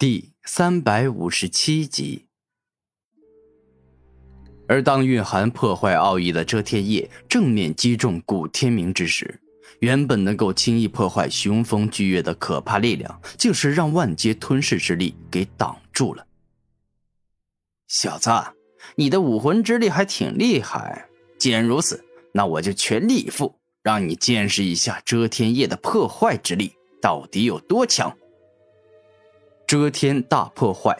第三百五十七集。而当蕴含破坏奥义的遮天叶正面击中古天明之时，原本能够轻易破坏雄风巨月的可怕力量，竟是让万阶吞噬之力给挡住了。小子，你的武魂之力还挺厉害。既然如此，那我就全力以赴，让你见识一下遮天叶的破坏之力到底有多强。遮天大破坏。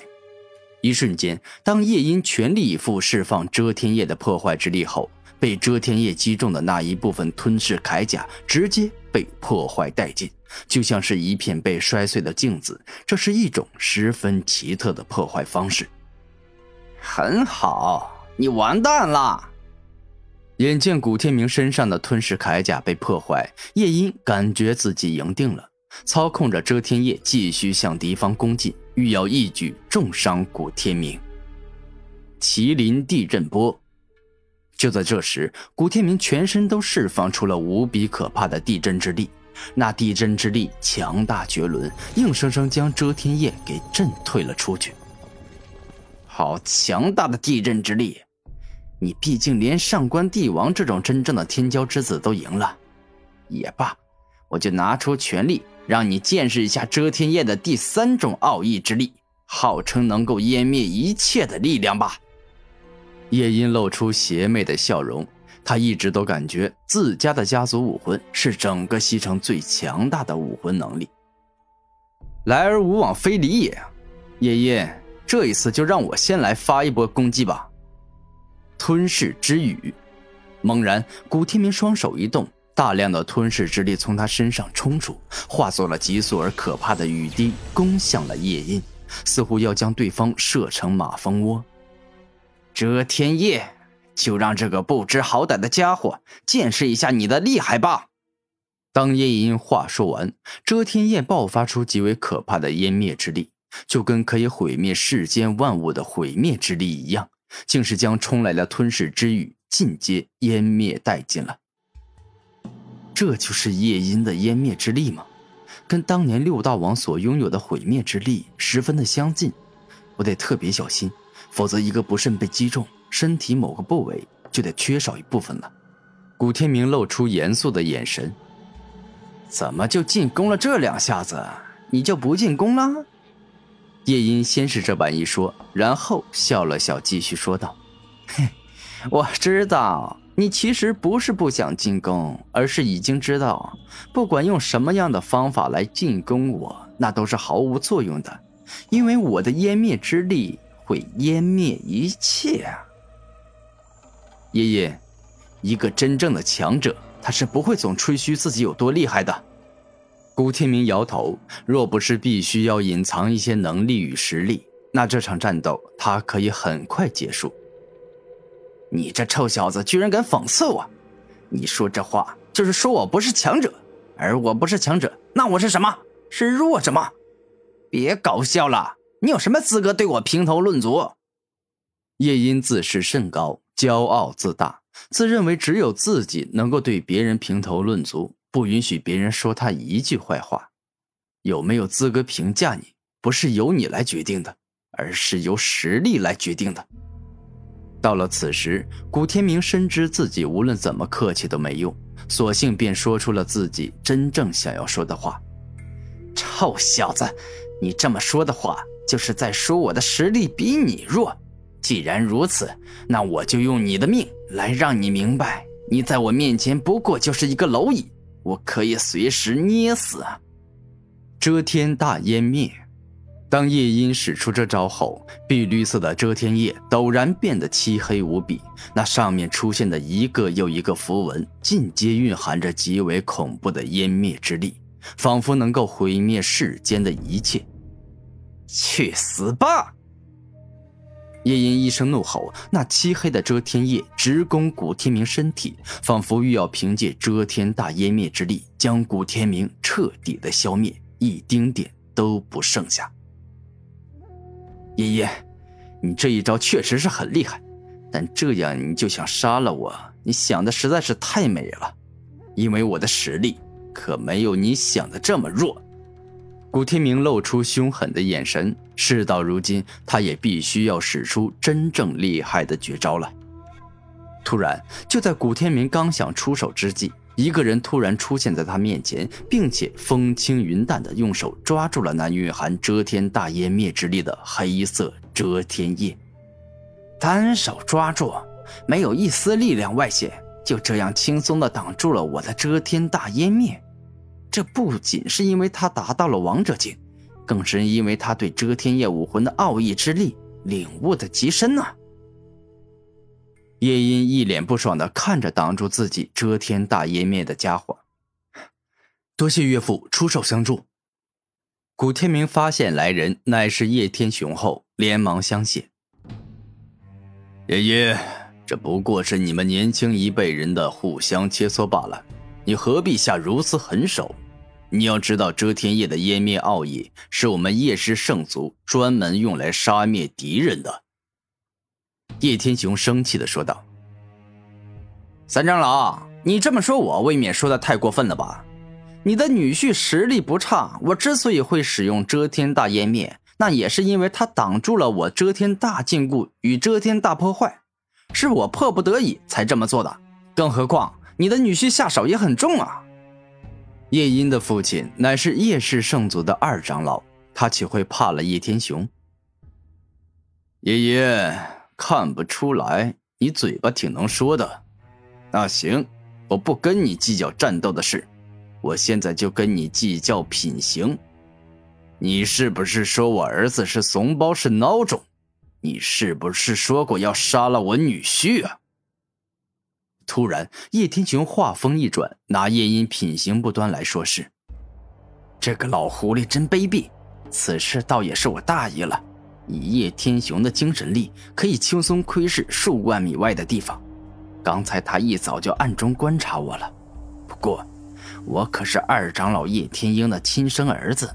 一瞬间，当夜莺全力以赴释放遮天叶的破坏之力后，被遮天叶击中的那一部分吞噬铠甲直接被破坏殆尽，就像是一片被摔碎的镜子。这是一种十分奇特的破坏方式。很好，你完蛋了！眼见古天明身上的吞噬铠甲被破坏，夜莺感觉自己赢定了。操控着遮天叶继续向敌方攻进，欲要一举重伤古天明。麒麟地震波。就在这时，古天明全身都释放出了无比可怕的地震之力，那地震之力强大绝伦，硬生生将遮天叶给震退了出去。好强大的地震之力！你毕竟连上官帝王这种真正的天骄之子都赢了，也罢，我就拿出全力。让你见识一下遮天焰的第三种奥义之力，号称能够湮灭一切的力量吧。夜莺露出邪魅的笑容，他一直都感觉自家的家族武魂是整个西城最强大的武魂能力。来而无往非礼也，夜莺，这一次就让我先来发一波攻击吧。吞噬之雨，猛然，古天明双手一动。大量的吞噬之力从他身上冲出，化作了急速而可怕的雨滴，攻向了夜莺，似乎要将对方射成马蜂窝。遮天夜，就让这个不知好歹的家伙见识一下你的厉害吧！当夜莺话说完，遮天夜爆发出极为可怕的湮灭之力，就跟可以毁灭世间万物的毁灭之力一样，竟是将冲来的吞噬之雨尽皆湮灭殆尽了。这就是夜莺的湮灭之力吗？跟当年六大王所拥有的毁灭之力十分的相近。我得特别小心，否则一个不慎被击中，身体某个部位就得缺少一部分了。古天明露出严肃的眼神。怎么就进攻了这两下子，你就不进攻了？夜莺先是这般一说，然后笑了笑，继续说道：“嘿，我知道。”你其实不是不想进攻，而是已经知道，不管用什么样的方法来进攻我，那都是毫无作用的，因为我的湮灭之力会湮灭一切啊！爷爷，一个真正的强者，他是不会总吹嘘自己有多厉害的。古天明摇头，若不是必须要隐藏一些能力与实力，那这场战斗他可以很快结束。你这臭小子居然敢讽刺我！你说这话就是说我不是强者，而我不是强者，那我是什么？是弱者吗？别搞笑了！你有什么资格对我评头论足？夜莺自视甚高，骄傲自大，自认为只有自己能够对别人评头论足，不允许别人说他一句坏话。有没有资格评价你，不是由你来决定的，而是由实力来决定的。到了此时，古天明深知自己无论怎么客气都没用，索性便说出了自己真正想要说的话：“臭小子，你这么说的话，就是在说我的实力比你弱。既然如此，那我就用你的命来让你明白，你在我面前不过就是一个蝼蚁，我可以随时捏死。”遮天大湮灭。当夜莺使出这招后，碧绿色的遮天叶陡然变得漆黑无比，那上面出现的一个又一个符文，尽皆蕴含着极为恐怖的湮灭之力，仿佛能够毁灭世间的一切。去死吧！夜莺一声怒吼，那漆黑的遮天叶直攻古天明身体，仿佛欲要凭借遮天大湮灭之力将古天明彻底的消灭，一丁点都不剩下。爷爷，你这一招确实是很厉害，但这样你就想杀了我，你想的实在是太美了。因为我的实力可没有你想的这么弱。古天明露出凶狠的眼神。事到如今，他也必须要使出真正厉害的绝招了。突然，就在古天明刚想出手之际，一个人突然出现在他面前，并且风轻云淡的用手抓住了那蕴含遮天大业灭之力的黑色遮天叶。单手抓住，没有一丝力量外泄，就这样轻松的挡住了我的遮天大湮灭。这不仅是因为他达到了王者境，更是因为他对遮天叶武魂的奥义之力领悟的极深呐。叶音一脸不爽的看着挡住自己遮天大湮灭的家伙，多谢岳父出手相助。古天明发现来人乃是叶天雄后，连忙相谢。爷爷，这不过是你们年轻一辈人的互相切磋罢了，你何必下如此狠手？你要知道，遮天叶的湮灭奥义是我们叶氏圣族专门用来杀灭敌人的。叶天雄生气的说道：“三长老，你这么说，我未免说的太过分了吧？你的女婿实力不差，我之所以会使用遮天大湮灭。”那也是因为他挡住了我遮天大禁锢与遮天大破坏，是我迫不得已才这么做的。更何况你的女婿下手也很重啊。叶音的父亲乃是叶氏圣族的二长老，他岂会怕了叶天雄？爷爷看不出来，你嘴巴挺能说的。那行，我不跟你计较战斗的事，我现在就跟你计较品行。你是不是说我儿子是怂包是孬种？你是不是说过要杀了我女婿啊？突然，叶天雄话锋一转，拿叶音品行不端来说事。这个老狐狸真卑鄙！此事倒也是我大意了。以叶天雄的精神力，可以轻松窥视数万米外的地方。刚才他一早就暗中观察我了。不过，我可是二长老叶天鹰的亲生儿子。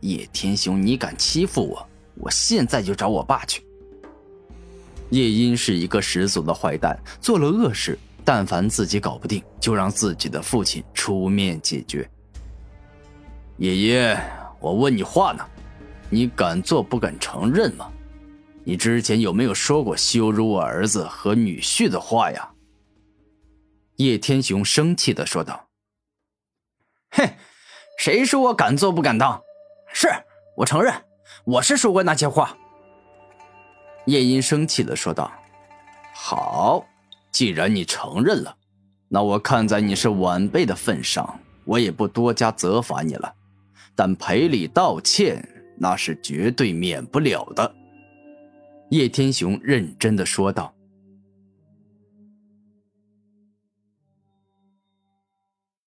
叶天雄，你敢欺负我？我现在就找我爸去。叶音是一个十足的坏蛋，做了恶事，但凡自己搞不定，就让自己的父亲出面解决。爷爷，我问你话呢，你敢做不敢承认吗？你之前有没有说过羞辱我儿子和女婿的话呀？叶天雄生气的说道：“哼，谁说我敢做不敢当？”是我承认，我是说过那些话。叶音生气的说道：“好，既然你承认了，那我看在你是晚辈的份上，我也不多加责罚你了。但赔礼道歉那是绝对免不了的。”叶天雄认真的说道。